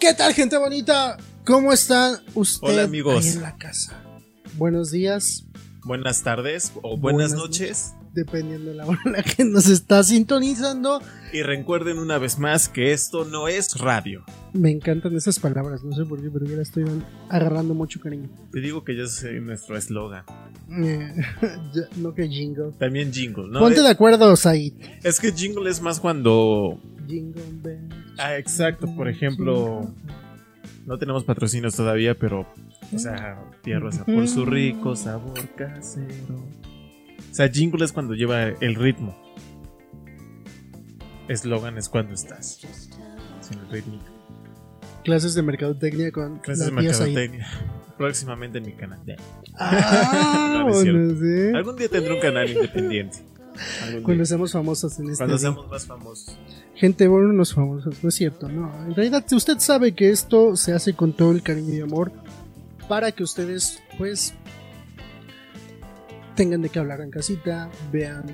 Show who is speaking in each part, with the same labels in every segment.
Speaker 1: ¿Qué tal, gente bonita? ¿Cómo están ustedes
Speaker 2: Hola, amigos.
Speaker 1: en la casa? Buenos días,
Speaker 2: Buenas tardes o buenas,
Speaker 1: Buenas
Speaker 2: noches.
Speaker 1: Dependiendo de la hora en la que nos está sintonizando.
Speaker 2: Y recuerden una vez más que esto no es radio.
Speaker 1: Me encantan esas palabras, no sé por qué, pero ya la estoy agarrando mucho cariño.
Speaker 2: Te digo que ya sé nuestro eslogan.
Speaker 1: Eh, no que jingle.
Speaker 2: También jingle, ¿no?
Speaker 1: Ponte
Speaker 2: Eh,
Speaker 1: de acuerdo, Said.
Speaker 2: Es que jingle es más cuando.
Speaker 1: Jingle.
Speaker 2: Ah, exacto, por ejemplo. No tenemos patrocinios todavía, pero. O sea, tierra por su rico sabor casero. O sea, jingle es cuando lleva el ritmo. Eslogan es cuando estás. Sin el ritmo.
Speaker 1: Clases de mercadotecnia con
Speaker 2: Clases de mercadotecnia. Próximamente en mi canal.
Speaker 1: Ah,
Speaker 2: No, no
Speaker 1: bueno, sí.
Speaker 2: Algún día tendré un canal independiente.
Speaker 1: Cuando seamos famosos en este
Speaker 2: Cuando
Speaker 1: día.
Speaker 2: seamos más famosos.
Speaker 1: Gente, bueno, unos famosos, no es cierto, no. En realidad, usted sabe que esto se hace con todo el cariño y amor para que ustedes, pues, tengan de qué hablar en casita, vean.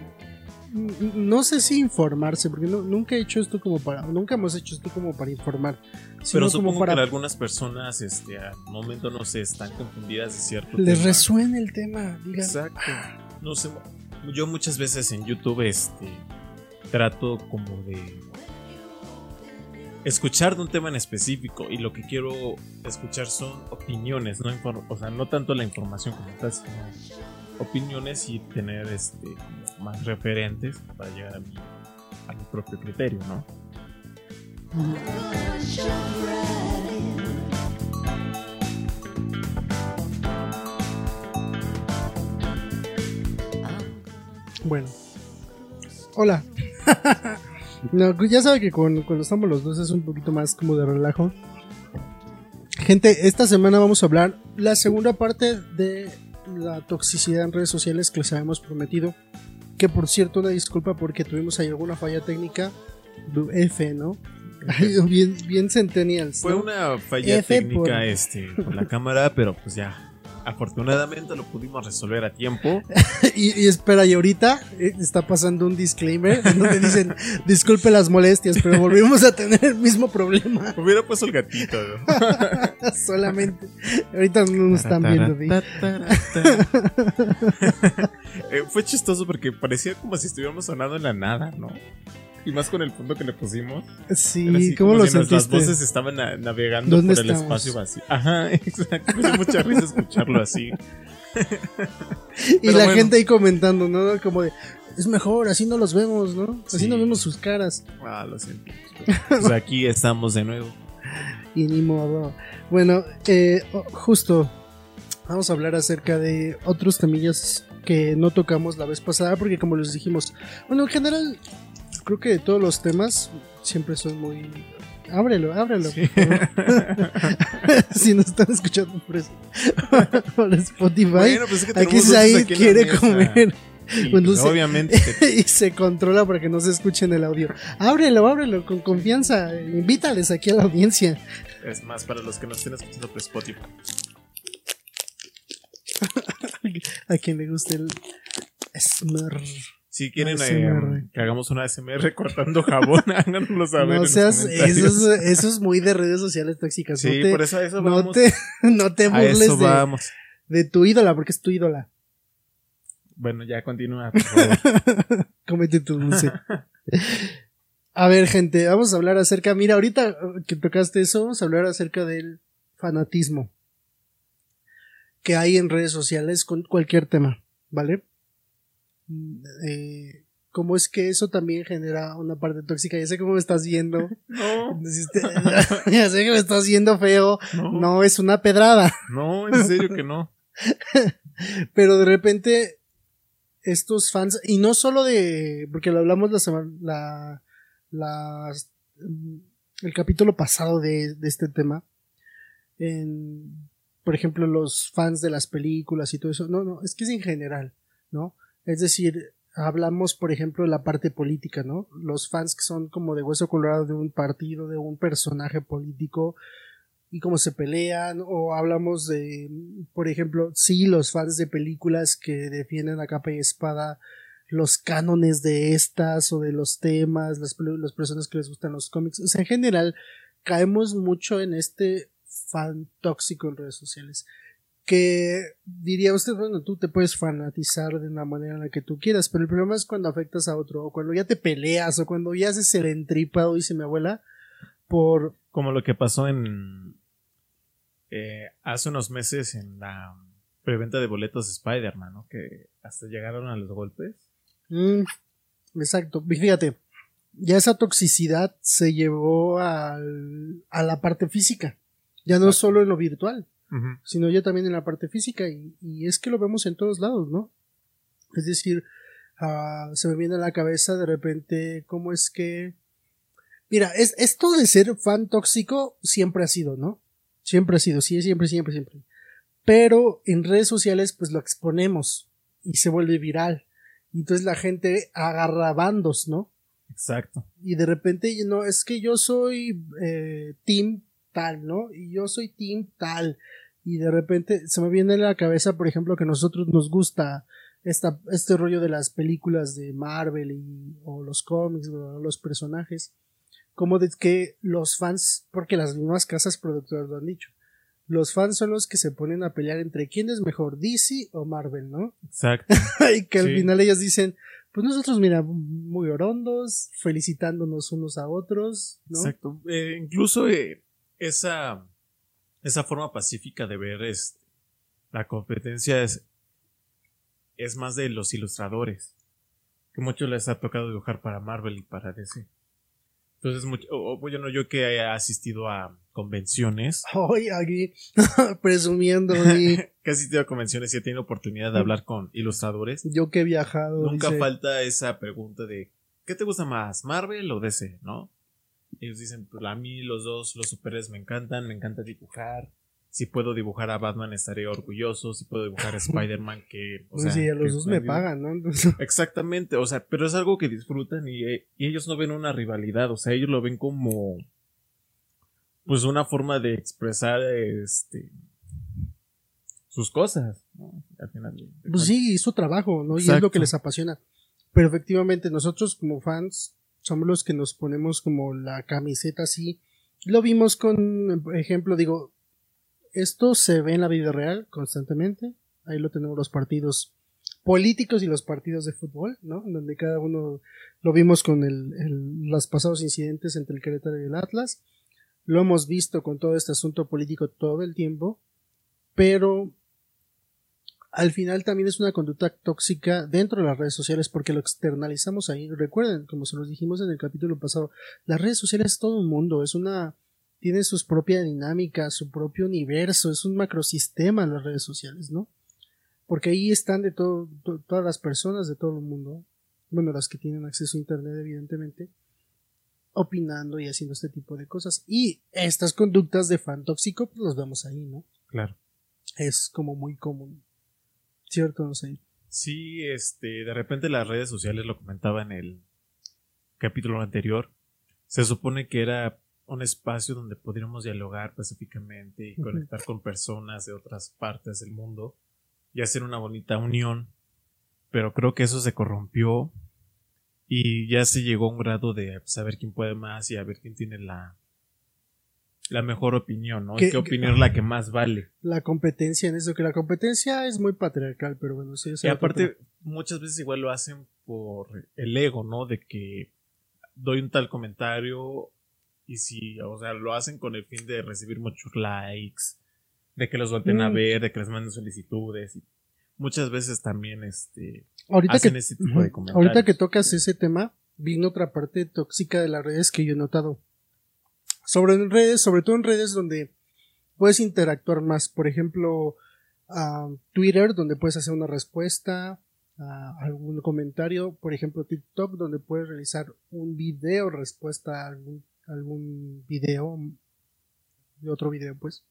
Speaker 1: No sé si informarse, porque no- nunca he hecho esto como para. Nunca hemos hecho esto como para informar.
Speaker 2: Pero
Speaker 1: como
Speaker 2: supongo
Speaker 1: para
Speaker 2: que algunas personas este, al momento no se están confundidas de cierto
Speaker 1: les
Speaker 2: tema.
Speaker 1: resuene el tema. Digan,
Speaker 2: Exacto. No sé. Yo muchas veces en YouTube este, trato como de escuchar de un tema en específico y lo que quiero escuchar son opiniones, no o sea, no tanto la información como tal, sino opiniones y tener este más referentes para llegar a mi, a mi propio criterio, ¿no?
Speaker 1: Bueno. Hola. no, ya sabe que con- cuando estamos los dos es un poquito más como de relajo. Gente, esta semana vamos a hablar la segunda parte de la toxicidad en redes sociales que les habíamos prometido. Que por cierto, una disculpa porque tuvimos ahí alguna falla técnica. F, ¿no? Bien, bien centennials.
Speaker 2: Fue una falla
Speaker 1: F
Speaker 2: técnica
Speaker 1: por-
Speaker 2: este, con la cámara, pero pues ya. Afortunadamente lo pudimos resolver a tiempo.
Speaker 1: Y, y espera, y ahorita eh, está pasando un disclaimer donde dicen, disculpe las molestias, pero volvimos a tener el mismo problema.
Speaker 2: Hubiera puesto el gatito, ¿no?
Speaker 1: Solamente. Ahorita no nos están viendo. ¿sí?
Speaker 2: Eh, fue chistoso porque parecía como si estuviéramos sonando en la nada, ¿no? Y más con el fondo que le pusimos.
Speaker 1: Sí,
Speaker 2: así
Speaker 1: ¿cómo
Speaker 2: como
Speaker 1: lo
Speaker 2: si
Speaker 1: sentiste?
Speaker 2: voces estaban na- navegando
Speaker 1: ¿Dónde
Speaker 2: por el
Speaker 1: estamos?
Speaker 2: espacio vacío. Ajá, exacto. Me dio mucha risa escucharlo así.
Speaker 1: y la
Speaker 2: bueno.
Speaker 1: gente ahí comentando, ¿no? Como de, es mejor, así no los vemos, ¿no? Así
Speaker 2: Sí.
Speaker 1: no vemos sus caras.
Speaker 2: Ah, lo siento. Pues aquí estamos de nuevo.
Speaker 1: Y ni modo. Bueno, eh, justo vamos a hablar acerca de otros temillas que no tocamos la vez pasada, porque como les dijimos, bueno, en general, creo que todos los temas siempre son muy. Ábrelo, ábrelo.
Speaker 2: Sí.
Speaker 1: si nos están escuchando por, eso, por Spotify,
Speaker 2: Bueno, pues es que
Speaker 1: aquí Said quiere comer
Speaker 2: Y,
Speaker 1: sí.
Speaker 2: obviamente.
Speaker 1: y se controla para que no se escuche en el audio. Ábrelo, ábrelo con confianza. Invítales aquí a la audiencia.
Speaker 2: Es más, para los que nos estén escuchando por Spotify.
Speaker 1: A quien le guste el SMR.
Speaker 2: Si quieren eh, que hagamos una SMR cortando jabón, háganoslo saber. en
Speaker 1: No
Speaker 2: los
Speaker 1: seas,
Speaker 2: comentarios.
Speaker 1: eso es, eso es muy de redes sociales tóxicas.
Speaker 2: Sí,
Speaker 1: no te,
Speaker 2: por eso a eso
Speaker 1: no
Speaker 2: vamos.
Speaker 1: te, no te
Speaker 2: a
Speaker 1: burles
Speaker 2: eso
Speaker 1: de,
Speaker 2: vamos.
Speaker 1: de tu ídola, porque es tu ídola.
Speaker 2: Bueno, ya continúa, por favor.
Speaker 1: Cómete tu dulce. A ver, gente, vamos a hablar acerca. Mira, ahorita que tocaste eso, vamos a hablar acerca del fanatismo que hay en redes sociales con cualquier tema, ¿vale? Eh, ¿Cómo es que eso también genera una parte tóxica? Ya sé cómo me estás viendo.
Speaker 2: No,
Speaker 1: ya sé que me estás viendo feo.
Speaker 2: no, no,
Speaker 1: No, es una pedrada.
Speaker 2: en serio que no.
Speaker 1: Pero de repente, estos fans, y no solo de, porque lo hablamos la semana, la, la, mm, el capítulo pasado de, de este tema, en, por ejemplo, los fans de las películas y todo eso, no, no, es que es en general, ¿no? Es decir, hablamos, por ejemplo, de la parte política, ¿no? Los fans que son como de hueso colorado de un partido, de un personaje político, y cómo se pelean, o hablamos de, por ejemplo, sí, los fans de películas que defienden a capa y espada los cánones de estas o de los temas, las, las personas que les gustan los cómics, o sea, en general, caemos mucho en este fan tóxico en redes sociales. Que diría usted, bueno, tú te puedes fanatizar de una manera en la que tú quieras, pero el problema es cuando afectas a otro, o cuando ya te peleas, o cuando ya haces el entripado, dice mi abuela, por...
Speaker 2: Como lo que pasó en... Eh, hace unos meses en la preventa de boletos de Spider-Man, ¿no? Que hasta llegaron a los golpes.
Speaker 1: Mm, exacto, fíjate, ya esa toxicidad se llevó al, a la parte física, ya no solo en lo virtual, sino ya también en la parte física, y, y, es que lo vemos en todos lados, ¿no? Es decir, uh, se me viene a la cabeza de repente cómo es que... Mira, es, esto de ser fan tóxico siempre ha sido, ¿no? Siempre ha sido, sí, siempre, siempre, siempre. Pero en redes sociales pues lo exponemos y se vuelve viral. Y entonces la gente agarra bandos, ¿no?
Speaker 2: Exacto.
Speaker 1: Y de repente, no, es que yo soy eh, team tal, ¿no? Y yo soy team tal. Y de repente se me viene a la cabeza, por ejemplo, que a nosotros nos gusta esta, este rollo de las películas de Marvel y, o los cómics o los personajes. Como de que los fans, porque las mismas casas productoras lo han dicho, los fans son los que se ponen a pelear entre quién es mejor, DC o Marvel, ¿no?
Speaker 2: Exacto.
Speaker 1: y que al final ellas dicen, pues nosotros, mira, muy orondos, felicitándonos unos a otros, ¿no?
Speaker 2: Exacto. Eh, incluso eh, esa, esa forma pacífica de ver este, la competencia es, es más de los ilustradores, que muchos les ha tocado dibujar para Marvel y para DC. Entonces, mucho, bueno, yo que he asistido a convenciones.
Speaker 1: Hoy aquí, presumiendo.
Speaker 2: que he asistido a convenciones y he tenido oportunidad de hablar con ilustradores.
Speaker 1: Yo que he viajado.
Speaker 2: Nunca falta esa pregunta de, ¿qué te gusta más, Marvel o DC, no? Ellos dicen, pues a mí los dos, los superhéroes me encantan, me encanta dibujar si puedo dibujar a Batman estaré orgulloso, si puedo dibujar a Spider-Man que...
Speaker 1: O pues sea, sí, a los dos me pagan, ¿no?
Speaker 2: Exactamente, o sea, pero es algo que disfrutan y, y, ellos no ven una rivalidad, o sea, ellos lo ven como... Pues una forma de expresar este sus cosas, ¿no? Al final
Speaker 1: pues sí, su trabajo, ¿no? Y es lo que les apasiona. Pero efectivamente, nosotros como fans somos los que nos ponemos como la camiseta así. Lo vimos con, ejemplo, digo, esto se ve en la vida real constantemente. Ahí lo tenemos los partidos políticos y los partidos de fútbol, ¿no? Donde cada uno lo vimos con el, los pasados incidentes entre el Querétaro y el Atlas. Lo hemos visto con todo este asunto político todo el tiempo, pero al final también es una conducta tóxica dentro de las redes sociales porque lo externalizamos ahí. Recuerden, como se los dijimos en el capítulo pasado, las redes sociales es todo un mundo, es una tiene su propia dinámica, su propio universo, es un macrosistema en las redes sociales, ¿no? Porque ahí están de todo, todas las personas de todo el mundo, bueno, las que tienen acceso a Internet, evidentemente, opinando y haciendo este tipo de cosas. Y estas conductas de fan tóxico, pues los vemos ahí, ¿no?
Speaker 2: Claro.
Speaker 1: Es como muy común. Sé.
Speaker 2: Sí, este, de repente las redes sociales lo comentaba en el capítulo anterior. Se supone que era un espacio donde pudiéramos dialogar pacíficamente y conectar con personas de otras partes del mundo y hacer una bonita unión. Pero creo que eso se corrompió y ya se llegó a un grado de saber quién puede más y a ver quién tiene la, la mejor opinión, ¿no? ¿Qué, ¿Qué opinión es la que más vale?
Speaker 1: La competencia en eso, que la competencia es muy patriarcal, pero bueno, sí.
Speaker 2: Y aparte, muchas veces igual lo hacen por el ego, ¿no? De que doy un tal comentario y si, o sea, lo hacen con el fin de recibir muchos likes, de que los vuelten a mm. ver, de que les manden solicitudes. Y muchas veces también este,
Speaker 1: ahorita hacen que, ese tipo de comentarios. Ahorita que tocas ese tema, vino otra parte tóxica de las redes que yo he notado. Sobre redes, sobre todo en redes donde puedes interactuar más. Por ejemplo, Twitter, donde puedes hacer una respuesta a algún comentario. Por ejemplo, TikTok, donde puedes realizar un video respuesta a algún algún video, de otro video pues.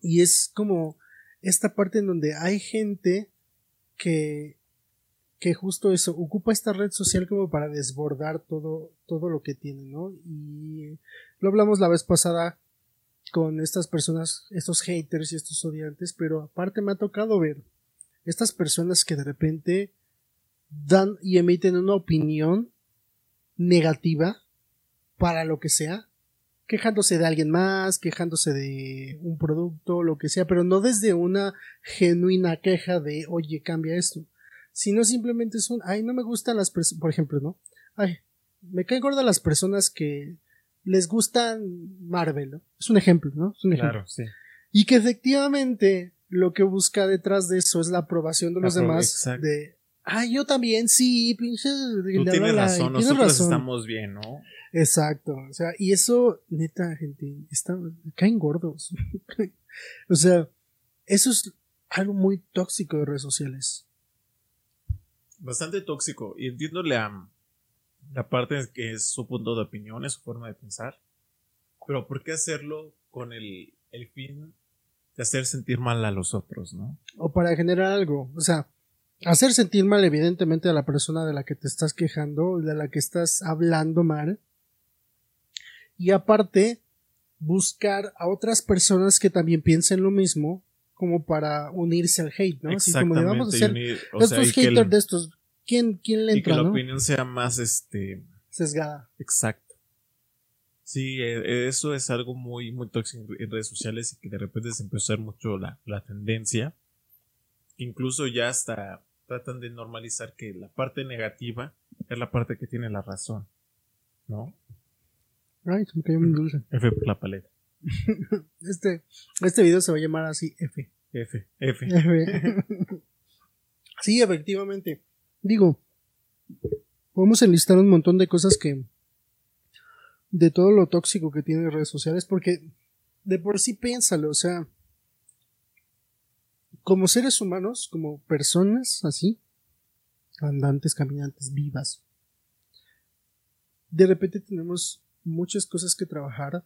Speaker 1: Y es como esta parte en donde hay gente que, que justo eso, ocupa esta red social como para desbordar todo, todo lo que tiene, ¿no? Y lo hablamos la vez pasada con estas personas, estos haters y estos odiantes, pero aparte me ha tocado ver estas personas que de repente dan y emiten una opinión negativa para lo que sea quejándose de alguien más, quejándose de un producto, lo que sea, pero no desde una genuina queja de, oye, cambia esto, sino simplemente son, ay, no me gustan las personas, por ejemplo, ¿no? Ay, me caen gordas las personas que les gustan Marvel, ¿no? Es un ejemplo, ¿no? Es un ejemplo.
Speaker 2: Claro, sí.
Speaker 1: Y que efectivamente lo que busca detrás de eso es la aprobación de los
Speaker 2: Apro-
Speaker 1: demás
Speaker 2: exacto.
Speaker 1: de, ay, yo también, sí, pinche.
Speaker 2: Tú tienes razón, nosotros estamos bien, ¿no?
Speaker 1: Exacto, o sea, y eso, neta, gente, está, caen gordos. o sea, eso es algo muy tóxico de redes sociales.
Speaker 2: Bastante tóxico. Y entiendo la, la parte que es su punto de opinión, es su forma de pensar. Pero ¿por qué hacerlo con el, el fin de hacer sentir mal a los otros, no?
Speaker 1: O para generar algo, o sea, hacer sentir mal evidentemente a la persona de la que te estás quejando, de la que estás hablando mal. Y aparte, buscar a otras personas que también piensen lo mismo, como para unirse al hate, ¿no? Así como de vamos a
Speaker 2: y
Speaker 1: hacer
Speaker 2: unir- o sea,
Speaker 1: estos
Speaker 2: el-
Speaker 1: haters de estos. ¿Quién, quién le
Speaker 2: y que
Speaker 1: entra,
Speaker 2: la
Speaker 1: no?
Speaker 2: opinión sea más este
Speaker 1: Sesgada.
Speaker 2: exacto. Sí, eh, eso es algo muy, muy tóxico en redes sociales y que de repente se empezó a ver mucho la, la tendencia. Incluso ya hasta tratan de normalizar que la parte negativa es la parte que tiene la razón. ¿No?
Speaker 1: Ay, se me cayó mi dulce.
Speaker 2: F por la paleta.
Speaker 1: Este, este video se va a llamar así F.
Speaker 2: F, F.
Speaker 1: F. sí, efectivamente. Digo, podemos enlistar un montón de cosas que. de todo lo tóxico que tienen redes sociales, porque de por sí piénsalo, o sea. Como seres humanos, como personas así, andantes, caminantes, vivas, de repente tenemos muchas cosas que trabajar,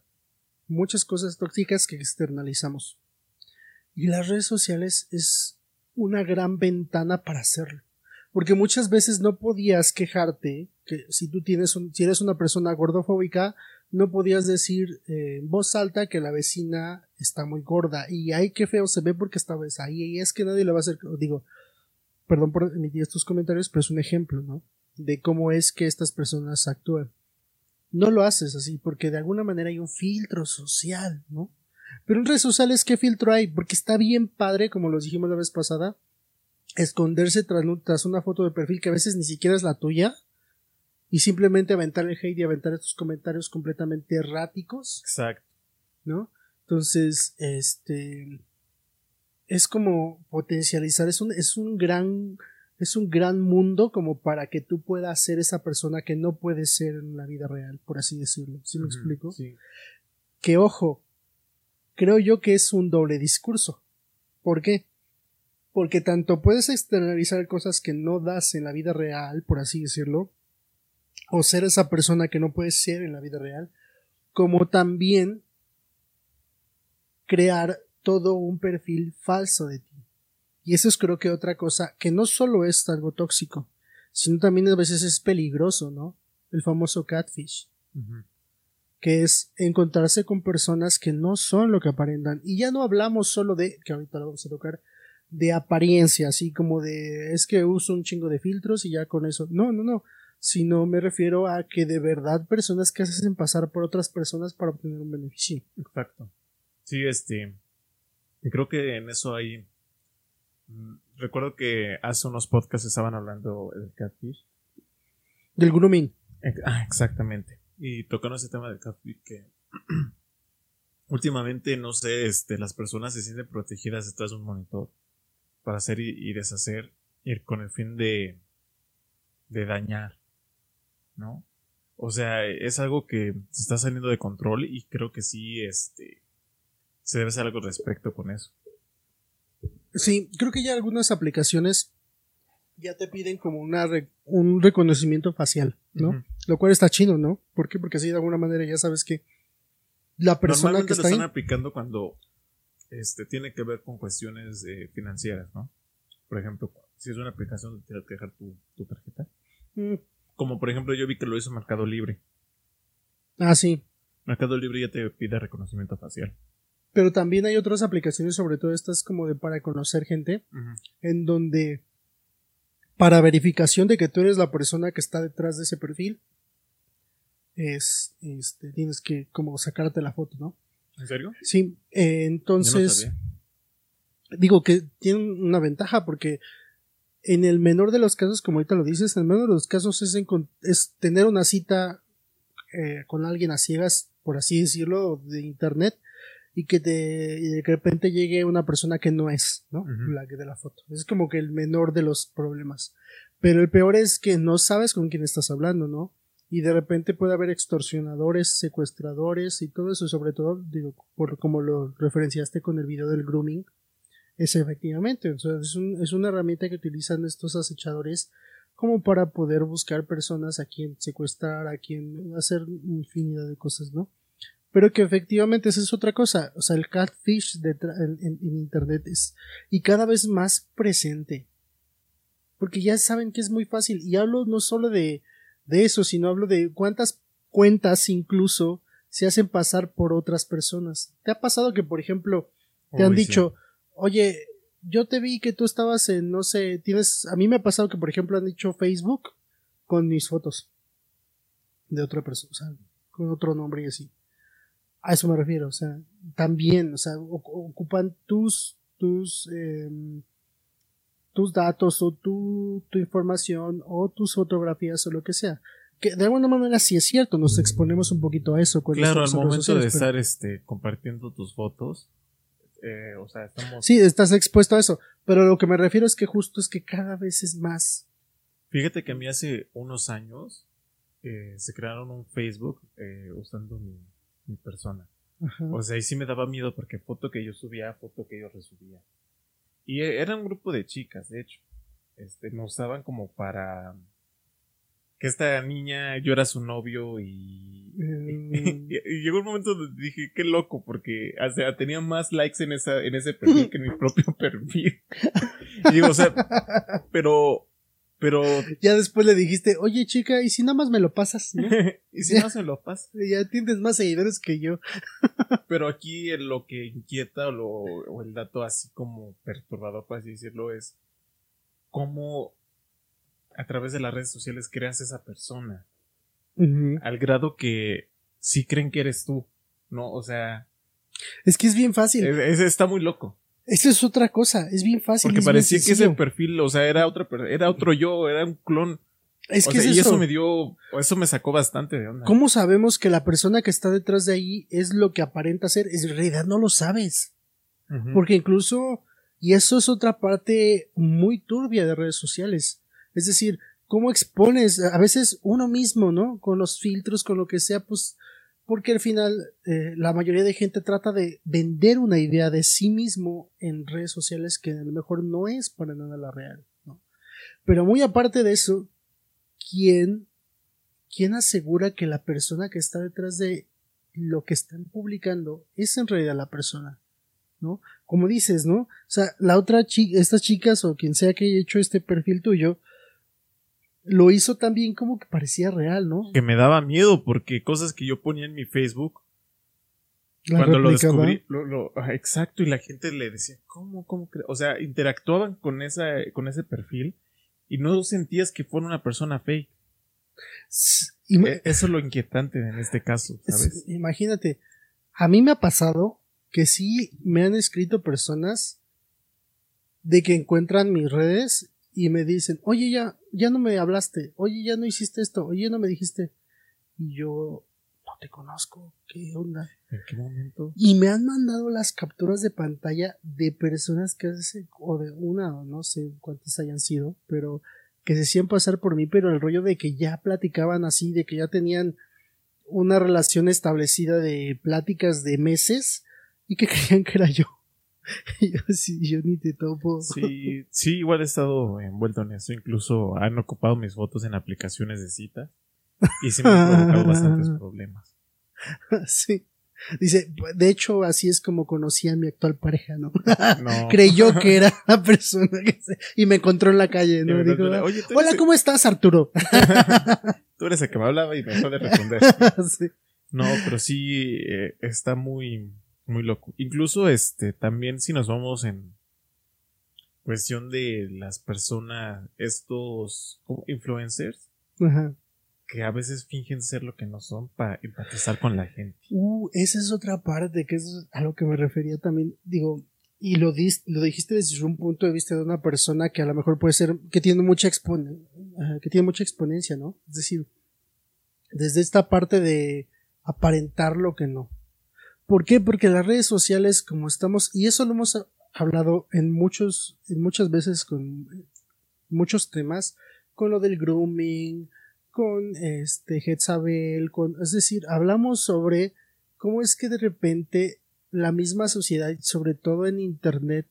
Speaker 1: muchas cosas tóxicas que externalizamos. Y las redes sociales es una gran ventana para hacerlo. Porque muchas veces no podías quejarte que si tú tienes un, si eres una persona gordofóbica, no podías decir eh, en voz alta que la vecina está muy gorda. Y ay qué feo se ve porque está ahí y es que nadie le va a hacer digo perdón por emitir estos comentarios pero es un ejemplo no de cómo es que estas personas actúan. No lo haces así porque de alguna manera hay un filtro social no pero en redes sociales, ¿qué filtro hay? Porque está bien padre, como los dijimos la vez pasada, esconderse tras, tras, una foto de perfil que a veces ni siquiera es la tuya y simplemente aventar el hate y aventar estos comentarios completamente erráticos.
Speaker 2: Exacto.
Speaker 1: ¿No? Entonces, este es como potencializar, es un, es un gran es un gran mundo como para que tú puedas ser esa persona que no puedes ser en la vida real, por así decirlo. ¿Sí me uh -huh, explico?
Speaker 2: Sí.
Speaker 1: Que ojo, creo yo que es un doble discurso. ¿Por qué? Porque tanto puedes externalizar cosas que no das en la vida real, por así decirlo, o ser esa persona que no puedes ser en la vida real, como también crear todo un perfil falso de ti. Y eso es creo que otra cosa que no solo es algo tóxico, sino también a veces es peligroso, ¿no? El famoso catfish. Uh -huh que es encontrarse con personas que no son lo que aparentan. Y ya no hablamos solo de, que ahorita lo vamos a tocar, de apariencia, así como de, es que uso un chingo de filtros y ya con eso. No, no, no. Sino me refiero a que de verdad personas que hacen pasar por otras personas para obtener un beneficio.
Speaker 2: Exacto. Sí, este. Y creo que en eso hay. Recuerdo que hace unos podcasts estaban hablando del catfish.
Speaker 1: Del grooming.
Speaker 2: Ah, exactamente y tocando ese tema del catfish que últimamente no sé este las personas se sienten protegidas detrás de un monitor para hacer y, deshacer con el fin de de dañar no o sea es algo que se está saliendo de control y creo que sí este se debe hacer algo al respecto con eso
Speaker 1: sí creo que ya algunas aplicaciones ya te piden como una re un reconocimiento facial, ¿no? Uh -huh. Lo cual está chido, ¿no? ¿Por qué? Porque así de alguna manera ya sabes que la persona
Speaker 2: Normalmente
Speaker 1: que está
Speaker 2: lo están
Speaker 1: ahí,
Speaker 2: aplicando cuando este, tiene que ver con cuestiones eh, financieras, ¿no? Por ejemplo, si es una aplicación donde tienes que dejar tu, tu tarjeta.
Speaker 1: Mm.
Speaker 2: Como por ejemplo yo vi que lo hizo Mercado Libre.
Speaker 1: Ah, sí.
Speaker 2: Mercado Libre ya te pide reconocimiento facial.
Speaker 1: Pero también hay otras aplicaciones, sobre todo estas como de para conocer gente,
Speaker 2: Uh -huh.
Speaker 1: en donde para verificación de que tú eres la persona que está detrás de ese perfil, es, este, tienes que como sacarte la foto, ¿no?
Speaker 2: ¿En serio?
Speaker 1: Sí, eh,
Speaker 2: no
Speaker 1: entonces, digo que tiene una ventaja porque en el menor de los casos, como ahorita lo dices, en el menor de los casos es, es tener una cita eh, con alguien a ciegas, por así decirlo, de internet y que te y de repente llegue una persona que no es, ¿no? La que de la foto. Es como que el menor de los problemas. Pero el peor es que no sabes con quién estás hablando, ¿no? Y de repente puede haber extorsionadores, secuestradores y todo eso, sobre todo, digo, por como lo referenciaste con el video del grooming, es efectivamente, es, un- es una herramienta que utilizan estos acechadores como para poder buscar personas a quien secuestrar, a quien hacer infinidad de cosas, ¿no? Pero que efectivamente esa es otra cosa, o sea, el catfish de en, en- en internet es y cada vez más presente, porque ya saben que es muy fácil y hablo no solo de de eso, sino hablo de cuántas cuentas incluso se hacen pasar por otras personas. ¿Te ha pasado que, por ejemplo, te han
Speaker 2: sí.
Speaker 1: dicho, oye, yo te vi que tú estabas en, no sé, tienes, a mí me ha pasado que, por ejemplo, han dicho Facebook con mis fotos de otra persona, o sea, con otro nombre y así. A eso me refiero, o sea, también, o sea, ocupan tus, tus, em, tus datos o tu, tu información o tus fotografías o lo que sea. Que de alguna manera sí es cierto, nos exponemos un poquito a eso.
Speaker 2: Claro, al momento de
Speaker 1: pero-
Speaker 2: estar este, compartiendo tus fotos, eh, o sea, estamos...
Speaker 1: Sí, estás expuesto a eso, pero lo que me refiero es que justo es que cada vez es más.
Speaker 2: Fíjate que a mí hace unos años eh, se crearon un Facebook eh, usando mi, mi persona.
Speaker 1: Ajá.
Speaker 2: O sea, ahí sí me daba miedo porque foto que yo subía, foto que yo resubía. Y eh, era un grupo de chicas, de hecho. Este, me usaban como para que esta niña, yo era su novio y... Y, y llegó un momento donde dije, qué loco, porque o sea, tenía más likes en, esa, en ese perfil que en mi propio perfil. Y digo, o sea, pero, pero,
Speaker 1: ya después le dijiste, oye chica, ¿y si nada más me lo pasas? ¿no?
Speaker 2: y si no se lo pasa.
Speaker 1: ya tienes más seguidores que yo.
Speaker 2: Pero aquí lo que inquieta o, lo- o el dato así como perturbador, por así decirlo, es cómo a través de las redes sociales creas esa persona. Al grado que sí creen que eres tú. No, o sea,
Speaker 1: Es que es bien fácil.
Speaker 2: es- es- está muy loco.
Speaker 1: Esa es otra cosa, es bien fácil.
Speaker 2: Porque
Speaker 1: es
Speaker 2: parecía que ese perfil, o sea, era otra era otro yo, era un clon.
Speaker 1: Es
Speaker 2: O
Speaker 1: que
Speaker 2: sea,
Speaker 1: es
Speaker 2: y
Speaker 1: eso.
Speaker 2: me dio, eso me sacó bastante de onda.
Speaker 1: ¿Cómo sabemos que la persona que está detrás de ahí es lo que aparenta ser? En realidad no lo sabes. Porque incluso, y eso es otra parte muy turbia de redes sociales. Es decir, cómo expones a veces uno mismo, ¿no? Con los filtros, con lo que sea, pues, porque al final eh, la mayoría de gente trata de vender una idea de sí mismo en redes sociales que a lo mejor no es para nada la real, ¿no? Pero muy aparte de eso, ¿quién, quién asegura que la persona que está detrás de lo que están publicando es en realidad la persona? ¿no? Como dices, ¿no? O sea, la otra chica, estas chicas o quien sea que haya hecho este perfil tuyo, lo hizo también como que parecía real, ¿no?
Speaker 2: Que me daba miedo porque cosas que yo ponía en mi Facebook,
Speaker 1: La
Speaker 2: cuando lo descubrí, lo- lo- exacto, y la gente le decía, ¿cómo, cómo cre-?" O sea, interactuaban con esa, con ese perfil y no sentías que fuera una persona fake.
Speaker 1: Ima-
Speaker 2: E- Eso es lo inquietante en este caso, ¿sabes?
Speaker 1: es- imagínate, a mí me ha pasado que sí me han escrito personas de que encuentran mis redes y me dicen, oye, ya, ya no me hablaste, oye, ya no hiciste esto, oye, ya no me dijiste. Y yo, no te conozco, ¿qué onda?
Speaker 2: ¿En qué momento?
Speaker 1: Y me han mandado las capturas de pantalla de personas que hace, o de una, o no sé cuántas hayan sido, pero que se hacían pasar por mí, pero el rollo de que ya platicaban así, de que ya tenían una relación establecida de pláticas de meses y que creían que era yo. Yo sí, yo ni te topo.
Speaker 2: Sí, sí, igual he estado envuelto en eso. Incluso han ocupado mis fotos en aplicaciones de cita. Y sí me han provocado bastantes problemas.
Speaker 1: Sí. Dice, de hecho, así es como conocí a mi actual pareja, ¿no?
Speaker 2: No.
Speaker 1: Creyó que era la persona que se... y me encontró en la calle, ¿no?
Speaker 2: Oye, ¿tú
Speaker 1: Hola,
Speaker 2: eres,
Speaker 1: ¿cómo estás, Arturo?
Speaker 2: tú eres el que me hablaba y me de responder.
Speaker 1: Sí.
Speaker 2: No, pero sí eh, está muy, muy loco. Incluso, este, también si nos vamos en cuestión de las personas, estos influencers,
Speaker 1: Ajá.
Speaker 2: que a veces fingen ser lo que no son para empatizar con la gente.
Speaker 1: Uh, esa es otra parte que es a lo que me refería también. Digo, y lo, lo dijiste desde un punto de vista de una persona que a lo mejor puede ser, que tiene mucha que tiene mucha exponencia, ¿no? Es decir, desde esta parte de aparentar lo que no. ¿Por qué? Porque las redes sociales, como estamos, y eso lo hemos hablado en muchos, en muchas veces con muchos temas, con lo del grooming, con este Jezabel, con, es decir, hablamos sobre cómo es que de repente la misma sociedad, sobre todo en internet,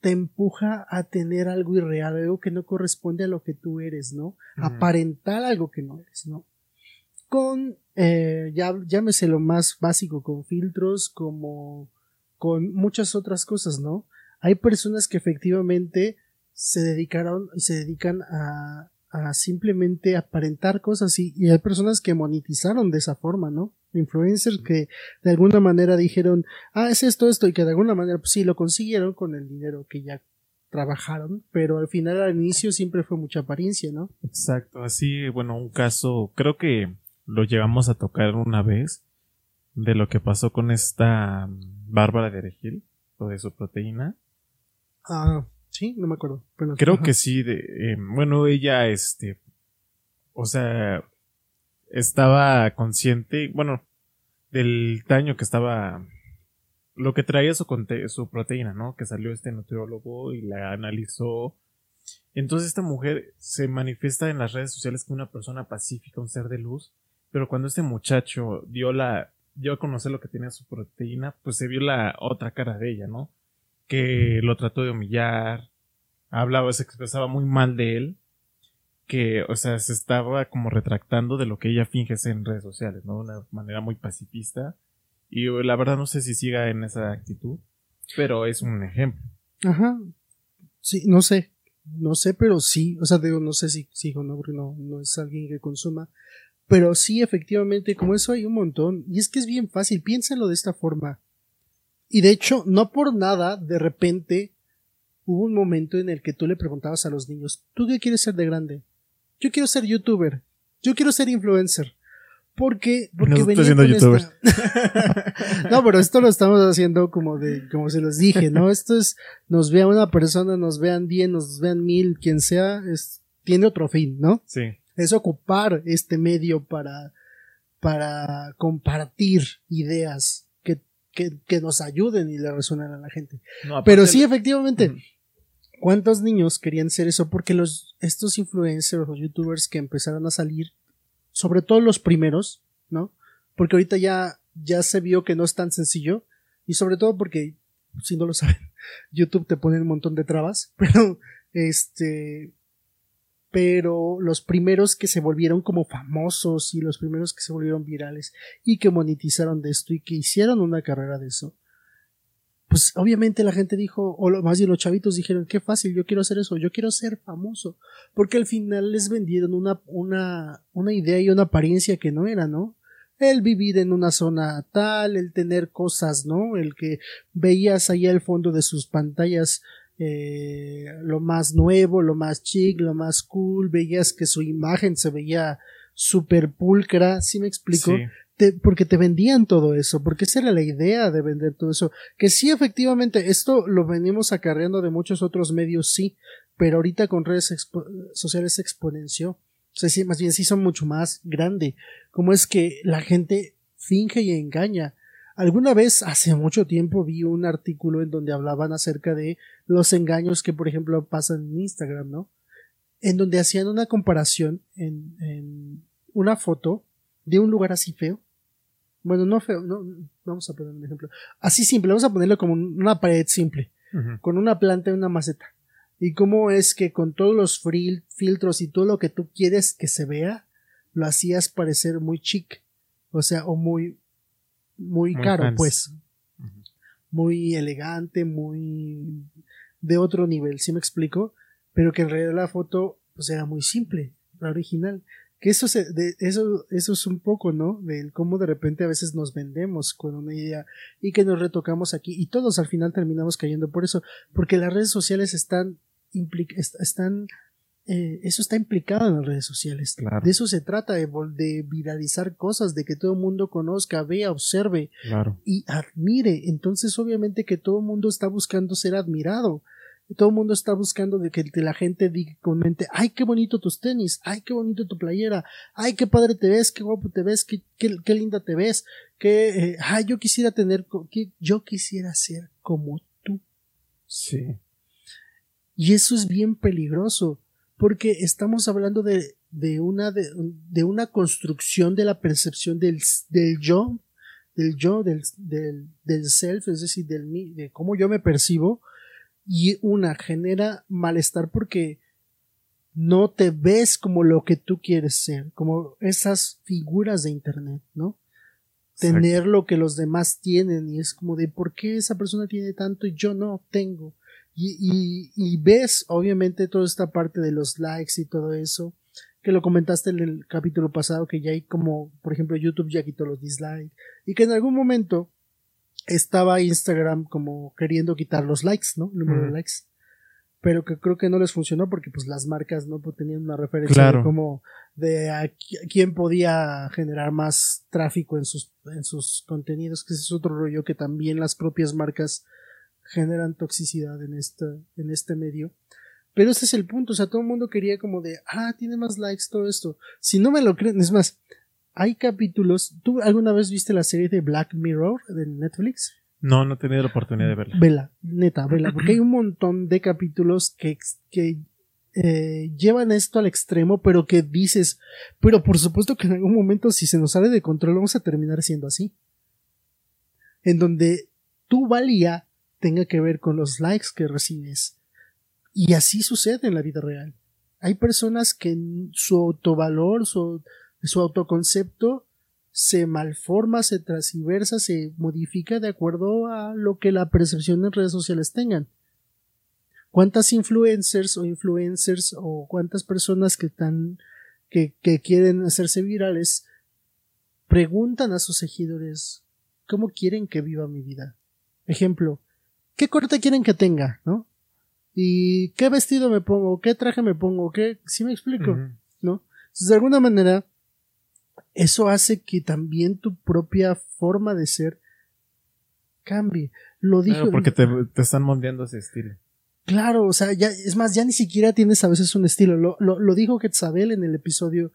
Speaker 1: te empuja a tener algo irreal, algo que no corresponde a lo que tú eres, ¿no? Aparentar algo que no eres, ¿no? Con, eh, ya, llámese lo más básico, con filtros, como con muchas otras cosas, ¿no? Hay personas que efectivamente se dedicaron y se dedican a, a simplemente aparentar cosas y, y, hay personas que monetizaron de esa forma, ¿no? Influencers que de alguna manera dijeron, ah, es esto, esto, y que de alguna manera, pues sí, lo consiguieron con el dinero que ya trabajaron, pero al final, al inicio, siempre fue mucha apariencia, ¿no?
Speaker 2: Exacto, así, bueno, un caso, creo que lo llegamos a tocar una vez, de lo que pasó con esta Bárbara de o de su proteína.
Speaker 1: Ah, Sí, no me acuerdo.
Speaker 2: Creo que sí. De, eh, bueno, ella, este, o sea, estaba consciente, bueno, del daño que estaba, lo que traía su, su proteína, ¿no? Que salió este nutriólogo y la analizó. Entonces esta mujer se manifiesta en las redes sociales como una persona pacífica, un ser de luz, pero cuando este muchacho dio la, dio a conocer lo que tenía su proteína, pues se vio la otra cara de ella, ¿no? que lo trató de humillar, hablaba, se expresaba muy mal de él, que, o sea, se estaba como retractando de lo que ella finge en redes sociales, ¿no? De una manera muy pacifista. Y la verdad no sé si siga en esa actitud, pero es un ejemplo.
Speaker 1: Ajá. Sí, no sé. No sé, pero sí. O sea, digo, no sé si sigo, ¿no? Porque no, no es alguien que consuma. Pero sí, efectivamente, como eso hay un montón. Y es que es bien fácil. Piénsalo de esta forma. Y de hecho, no por nada, de repente, hubo un momento en el que tú le preguntabas a los niños, ¿tú qué quieres ser de grande? Yo quiero ser youtuber. Yo quiero ser influencer. Porque, porque
Speaker 2: no estoy siendo youtuber.
Speaker 1: no, pero esto lo estamos haciendo como de, como se los dije, ¿no? Esto es, nos vea una persona, nos vean 10, nos vean mil, quien sea, es, tiene otro fin, ¿no?
Speaker 2: Sí.
Speaker 1: Es ocupar este medio para, para compartir ideas, que, nos ayuden y le resuenen a la gente. Pero sí, efectivamente. ¿Cuántos niños querían ser eso? Porque los, estos influencers o youtubers que empezaron a salir, sobre todo los primeros, ¿no? Porque ahorita ya, ya se vio que no es tan sencillo. Y sobre todo porque, si no lo saben, YouTube te pone un montón de trabas. Pero, este, pero los primeros que se volvieron como famosos y los primeros que se volvieron virales y que monetizaron de esto y que hicieron una carrera de eso, pues obviamente la gente dijo, o más bien los chavitos dijeron, qué fácil, yo quiero hacer eso, yo quiero ser famoso, porque al final les vendieron una, una, una idea y una apariencia que no era, ¿no? El vivir en una zona tal, el tener cosas, ¿no? El que veías ahí al fondo de sus pantallas eh, lo más nuevo, lo más chic, lo más cool, veías que su imagen se veía super pulcra, ¿sí me explico? porque te vendían todo eso, porque esa era la idea de vender todo eso, que sí efectivamente esto lo venimos acarreando de muchos otros medios, sí, pero ahorita con redes sociales se exponenció, o sea, sí, más bien sí son mucho más grande, como es que la gente finge y engaña, Alguna vez, hace mucho tiempo, vi un artículo en donde hablaban acerca de los engaños que, por ejemplo, pasan en Instagram, ¿no? En donde hacían una comparación en, en una foto de un lugar así feo. Bueno, no feo, no, vamos a poner un ejemplo. Así simple, vamos a ponerlo como una pared simple, con una planta y una maceta. Y cómo es que con todos los filtros y todo lo que tú quieres que se vea, lo hacías parecer muy chic. O sea, o muy, muy, caro, pues. Muy elegante, muy de otro nivel, ¿sí me explico? Pero que en realidad la foto pues era muy simple, la original. Que eso, se, de, eso, eso es un poco, ¿no? De cómo de repente a veces nos vendemos con una idea y que nos retocamos aquí y todos al final terminamos cayendo por eso, porque las redes sociales están, están eh, eso está implicado en las redes sociales.
Speaker 2: Claro.
Speaker 1: De eso se trata, de, de viralizar cosas, de que todo el mundo conozca, vea, observe
Speaker 2: Claro.
Speaker 1: y admire. Entonces, obviamente que todo el mundo está buscando ser admirado. Todo el mundo está buscando de que la gente diga, comente, ay, qué bonito tus tenis, ay, qué bonito tu playera, ay, qué padre te ves, qué guapo te ves, qué, qué, qué linda te ves, que, eh, ay, yo quisiera tener, que, yo quisiera ser como tú.
Speaker 2: Sí.
Speaker 1: Y eso es bien peligroso, porque estamos hablando de, de una, de, de una construcción de la percepción del, del yo, del yo, del, del, del self, es decir, del mí, de cómo yo me percibo, y una genera malestar porque no te ves como lo que tú quieres ser, como esas figuras de internet, ¿no? Tener lo que los demás tienen y es como de por qué esa persona tiene tanto y yo no tengo. Y, y, y ves obviamente toda esta parte de los likes y todo eso, que lo comentaste en el capítulo pasado, que ya hay como, por ejemplo, YouTube ya quitó los dislikes y que en algún momento estaba Instagram como queriendo quitar los likes, ¿no? El número de likes. Pero que creo que no les funcionó porque pues las marcas no Pues, tenían una referencia
Speaker 2: Claro.
Speaker 1: de cómo de a qui- quién podía generar más tráfico en sus en sus contenidos, que ese es otro rollo que también las propias marcas generan toxicidad en este en este medio. Pero ese es el punto, o sea, todo el mundo quería como de, ah, tiene más likes todo esto. Si no me lo creen, es más, hay capítulos, ¿tú alguna vez viste la serie de Black Mirror de Netflix?
Speaker 2: No, no he tenido la oportunidad de verla.
Speaker 1: Vela, neta, vela, porque hay un montón de capítulos que, que eh, llevan esto al extremo, pero que dices, pero por supuesto que en algún momento si se nos sale de control vamos a terminar siendo así. En donde tu valía tenga que ver con los likes que recibes. Y así sucede en la vida real. Hay personas que su autovalor, su, autoconcepto se malforma, se transversa, se modifica de acuerdo a lo que la percepción en redes sociales tengan. ¿Cuántas influencers o influencers o cuántas personas que están que quieren hacerse virales preguntan a sus seguidores cómo quieren que viva mi vida? Ejemplo, ¿qué corte quieren que tenga? ¿No? ¿Y qué vestido me pongo? ¿Qué traje me pongo? ¿Qué? ¿Sí me explico? ¿no? Entonces, de alguna manera, eso hace que también tu propia forma de ser cambie. Lo dijo.
Speaker 2: Claro, porque te, te están moldeando ese estilo.
Speaker 1: Claro, o sea, ya, es más, ya ni siquiera tienes a veces un estilo. Lo, lo, lo dijo Quetzabel en el episodio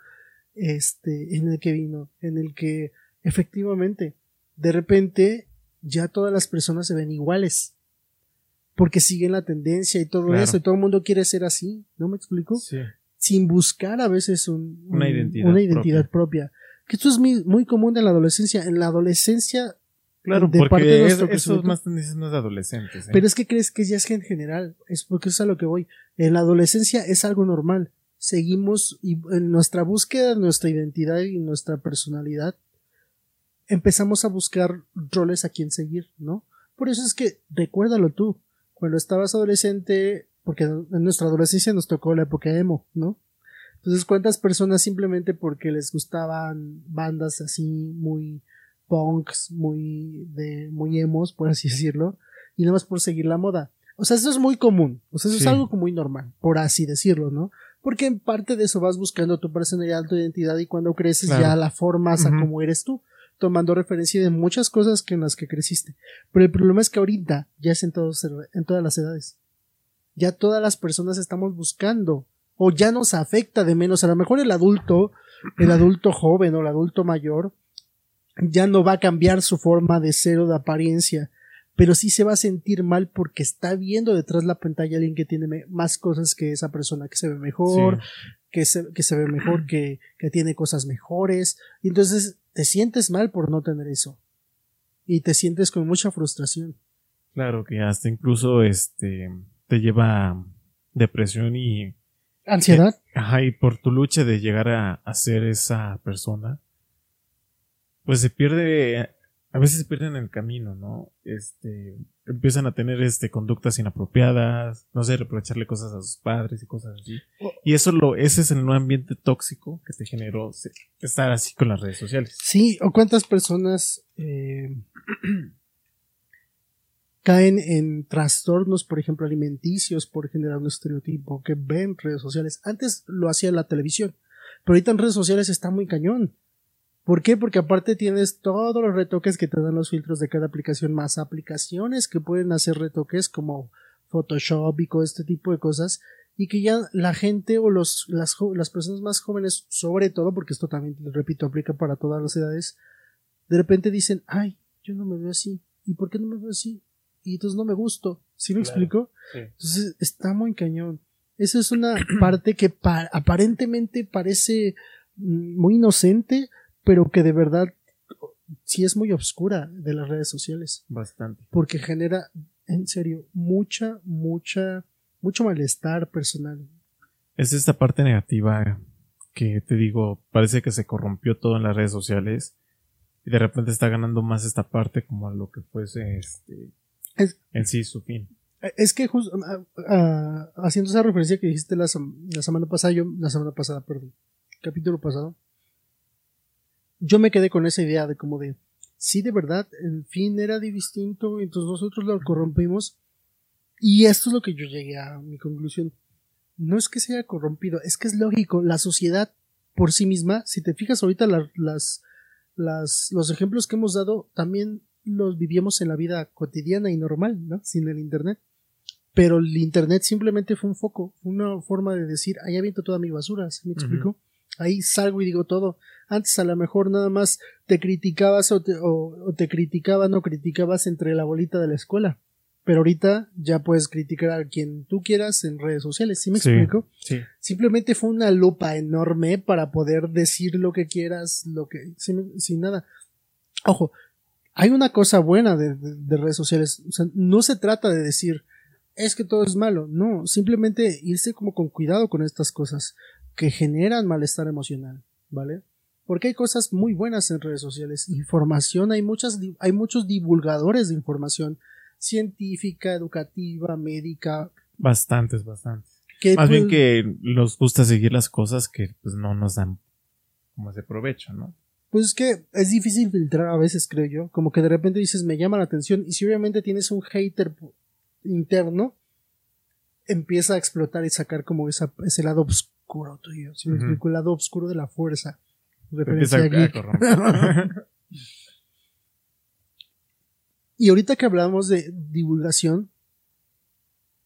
Speaker 1: este, en el que vino, en el que efectivamente, de repente, ya todas las personas se ven iguales. Porque siguen la tendencia y todo
Speaker 2: Claro.
Speaker 1: eso, y todo el mundo quiere ser así, ¿no me explico?
Speaker 2: Sí.
Speaker 1: sin buscar a veces un-
Speaker 2: Una
Speaker 1: un-
Speaker 2: identidad
Speaker 1: una identidad propia. Que esto es muy, muy común en la adolescencia. En la adolescencia,
Speaker 2: Claro,
Speaker 1: de parte de
Speaker 2: porque es, eso es más tendencias más de adolescentes. ¿eh?
Speaker 1: pero es que crees que ya es en general. Es porque es a lo que voy. En la adolescencia es algo normal. Seguimos y en nuestra búsqueda nuestra identidad y nuestra personalidad empezamos a buscar roles a quien seguir, ¿no? Por eso es que recuérdalo tú. Cuando estabas adolescente, porque en nuestra adolescencia nos tocó la época emo, ¿no? Entonces, ¿cuántas personas simplemente porque les gustaban bandas así muy punks, muy de muy emos, por así decirlo, y nada más por seguir la moda? O sea, eso es muy común, o sea, eso es algo muy normal, por así decirlo, ¿no? Porque en parte de eso vas buscando tu personalidad, tu identidad y cuando creces
Speaker 2: Claro.
Speaker 1: ya la formas a como eres tú, tomando referencia de muchas cosas que en las que creciste. Pero el problema es que ahorita ya es en, todos, en todas las edades. Ya todas las personas estamos buscando o ya nos afecta de menos. A lo mejor el adulto, el adulto joven o el adulto mayor, ya no va a cambiar su forma de ser o de apariencia, pero sí se va a sentir mal porque está viendo detrás de la pantalla a alguien que tiene más cosas que esa persona, que se ve mejor,
Speaker 2: Sí.
Speaker 1: que se, que se ve mejor, que, que tiene cosas mejores. Y entonces te sientes mal por no tener eso. Y te sientes con mucha frustración.
Speaker 2: Claro, que hasta incluso este te lleva a depresión y,
Speaker 1: Ansiedad.
Speaker 2: ajá, y por tu lucha de llegar a, a ser esa persona, pues se pierde, a veces pierden en el camino, ¿no? Este, empiezan a tener este conductas inapropiadas, no sé, reprocharle cosas a sus padres y cosas así.
Speaker 1: Oh.
Speaker 2: Y eso lo, ese es el ambiente tóxico que te generó estar así con las redes sociales.
Speaker 1: Sí, o cuántas personas eh, caen en trastornos, por ejemplo, alimenticios por generar un estereotipo que ven redes sociales. Antes lo hacía la televisión, pero ahorita en redes sociales está muy cañón. ¿Por qué? Porque aparte tienes todos los retoques que te dan los filtros de cada aplicación, más aplicaciones que pueden hacer retoques como Photoshop y todo este tipo de cosas, y que ya la gente o los, las, las personas más jóvenes, sobre todo, porque esto también, repito, aplica para todas las edades, de repente dicen, ay, yo no me veo así. ¿Y por qué no me veo así? Y entonces no me gusto. ¿Sí me explico? Entonces está muy cañón. Esa es una parte que aparentemente parece mm, muy inocente, pero que de verdad sí es muy oscura de las redes sociales.
Speaker 2: Bastante.
Speaker 1: Porque genera, en serio, mucha, mucha mucho malestar personal.
Speaker 2: Es esta parte negativa que te digo, parece que se corrompió todo en las redes sociales y de repente está ganando más esta parte como a lo que fuese este en sí su fin.
Speaker 1: Es que justo ah, ah, haciendo esa referencia que dijiste la, semana pasada, yo la semana pasada, perdón, capítulo pasado, yo me quedé con esa idea de como de sí de verdad el fin era distinto, entonces nosotros lo corrompimos y esto es lo que yo llegué a mi conclusión. No es que sea corrompido, es que es lógico. La sociedad por sí misma, si te fijas ahorita las, las, los ejemplos que hemos dado, también los vivíamos en la vida cotidiana y normal, ¿no? Sin el Internet. Pero el Internet simplemente fue un foco, una forma de decir, ahí aviento toda mi basura, ¿se me explico? Ahí salgo y digo todo. Antes a lo mejor nada más te criticabas o te, o te criticaban o criticabas entre la bolita de la escuela pero ahorita ya puedes criticar a quien tú quieras en redes sociales, ¿sí me explico?
Speaker 2: Sí.
Speaker 1: Simplemente fue una lupa enorme para poder decir lo que quieras, lo que, sin, nada. Ojo, hay una cosa buena de, de, redes sociales, o sea, no se trata de decir, es que todo es malo, no, simplemente irse como con cuidado con estas cosas que generan malestar emocional, ¿vale? Porque hay cosas muy buenas en redes sociales, información, hay muchas, hay muchos divulgadores de información, científica, educativa, médica.
Speaker 2: Bastantes, bastantes. Más bien pues, que nos gusta seguir las cosas que pues no nos dan como ese provecho, ¿no?
Speaker 1: Pues es que es difícil filtrar a veces, creo yo. Como que de repente dices, me llama la atención. Y si obviamente tienes un hater interno, empieza a explotar y sacar como esa, ese lado oscuro tuyo. Si me explico, el lado oscuro de la fuerza. Referencia a Y ahorita que hablamos de divulgación,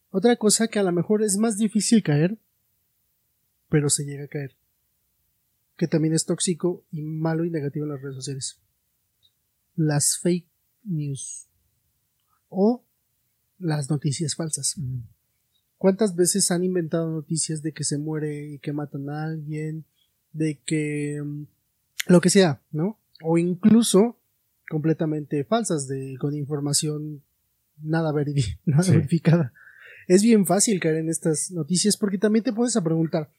Speaker 1: otra cosa que a lo mejor es más difícil caer, pero se llega a caer, que también es tóxico y malo y negativo en las redes sociales. Las fake news o las noticias falsas. ¿Cuántas veces han inventado noticias de que se muere y que matan a alguien, de que mm, lo que sea, ¿no? O incluso completamente falsas, de, con información nada, verificada. Es bien fácil caer en estas noticias porque también te puedes a preguntar,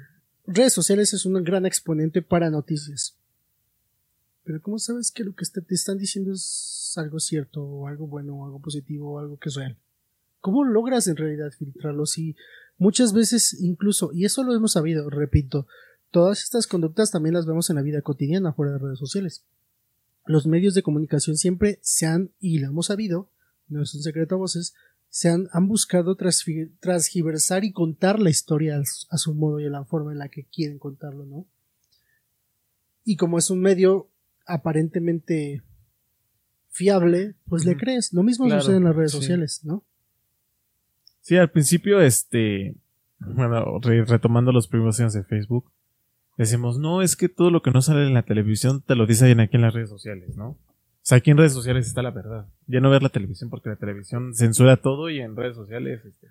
Speaker 1: redes sociales es un gran exponente para noticias. Pero ¿cómo sabes que lo que te están diciendo es algo cierto, o algo bueno, o algo positivo, o algo que es real? ¿Cómo logras en realidad filtrarlo? Si muchas veces incluso, y eso lo hemos sabido, repito, todas estas conductas también las vemos en la vida cotidiana fuera de redes sociales los medios de comunicación siempre se han, y lo hemos sabido, no es un secreto a voces, se han, han buscado transgiversar y contar la historia a su, modo y a la forma en la que quieren contarlo, ¿no? Y como es un medio aparentemente fiable, pues le crees. Lo mismo sucede en las redes sociales, ¿no?
Speaker 2: Sí, al principio, este, bueno, retomando los primeros años de Facebook, decimos, no, es que todo lo que no sale en la televisión te lo dicen aquí en las redes sociales, ¿no? O sea, aquí en redes sociales está la verdad. Ya no ver la televisión porque la televisión censura todo y en redes sociales este,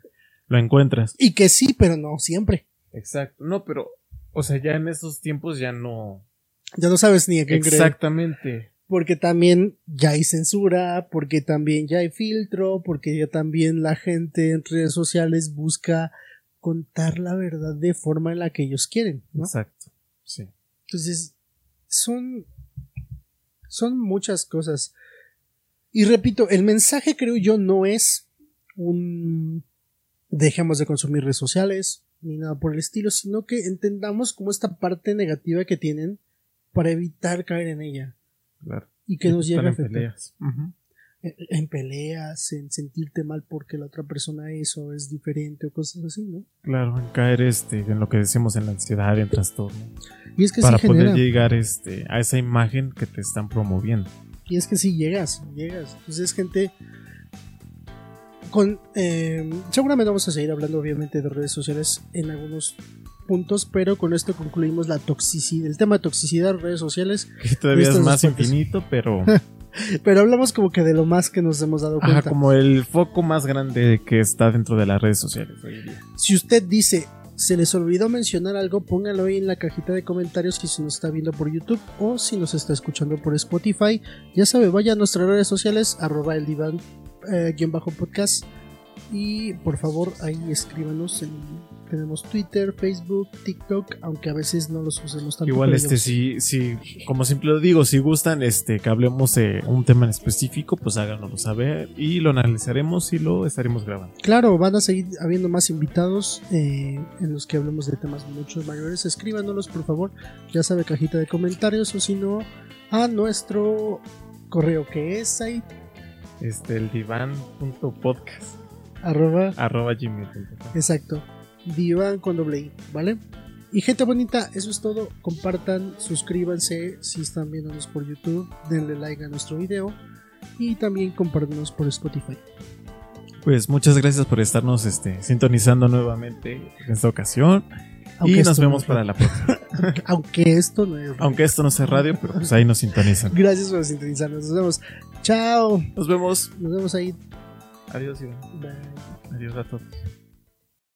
Speaker 2: lo encuentras.
Speaker 1: Y que sí, pero no siempre.
Speaker 2: Exacto. No, pero, o sea, ya en estos tiempos ya no.
Speaker 1: Ya no sabes ni a
Speaker 2: qué creer.
Speaker 1: Porque también ya hay censura, porque también ya hay filtro, porque ya también la gente en redes sociales busca contar la verdad de forma en la que ellos quieren, ¿no?
Speaker 2: Exacto. Sí.
Speaker 1: Entonces, son, son muchas cosas. Y repito, el mensaje creo yo no es un dejemos de consumir redes sociales ni nada por el estilo, sino que entendamos como esta parte negativa que tienen para evitar caer en ella.
Speaker 2: Claro.
Speaker 1: Y que nos lleve a afectar. en, en peleas, en sentirte mal porque la otra persona es o es diferente o cosas así, ¿no?
Speaker 2: Claro, en caer este, en lo que decimos en la ansiedad, en trastorno.
Speaker 1: Y es que
Speaker 2: para
Speaker 1: sí
Speaker 2: poder
Speaker 1: genera.
Speaker 2: llegar este, a esa imagen que te están promoviendo.
Speaker 1: Y es que sí llegas, llegas. Entonces, gente. Con, eh, seguramente vamos a seguir hablando, obviamente, de redes sociales en algunos puntos, pero con esto concluimos la toxicidad, el tema de toxicidad, redes sociales.
Speaker 2: Que todavía es más infinito, pero
Speaker 1: Pero hablamos como que de lo más que nos hemos dado
Speaker 2: ajá,
Speaker 1: cuenta.
Speaker 2: como el foco más grande que está dentro de las redes sociales hoy en día.
Speaker 1: Si usted dice, se les olvidó mencionar algo, póngalo ahí en la cajita de comentarios si se nos está viendo por YouTube o si nos está escuchando por Spotify. Ya sabe, vaya a nuestras redes sociales, arroba el diván eh, guion bajo podcast. Y por favor, ahí escríbanos. en- tenemos Twitter, Facebook, TikTok, aunque a veces no los usemos tanto.
Speaker 2: Igual este si, si, como siempre lo digo, si gustan este que hablemos de un tema en específico, pues háganoslo saber y lo analizaremos y lo estaremos grabando.
Speaker 1: Claro, van a seguir habiendo más invitados eh, en los que hablemos de temas mucho mayores. Escríbanos, por favor. Ya sabe, cajita de comentarios o si no, a nuestro correo que es ahí,
Speaker 2: Este, el diván.podcast
Speaker 1: arroba,
Speaker 2: arroba gmail.com.
Speaker 1: exacto, divan con doble I, ¿vale? Y gente bonita, eso es todo. Compartan, suscríbanse si están viéndonos por YouTube, denle like a nuestro video y también compártanos por Spotify.
Speaker 2: Pues muchas gracias por estarnos este, sintonizando nuevamente en esta ocasión.
Speaker 1: Aunque
Speaker 2: y nos
Speaker 1: no
Speaker 2: vemos para la próxima.
Speaker 1: Aunque esto no es.
Speaker 2: Aunque esto no sea radio, pero pues ahí nos sintonizan.
Speaker 1: Gracias por sintonizarnos. Nos vemos. Chao.
Speaker 2: Nos vemos.
Speaker 1: Nos vemos ahí.
Speaker 2: Adiós, Iván.
Speaker 1: Bye.
Speaker 2: Adiós a todos.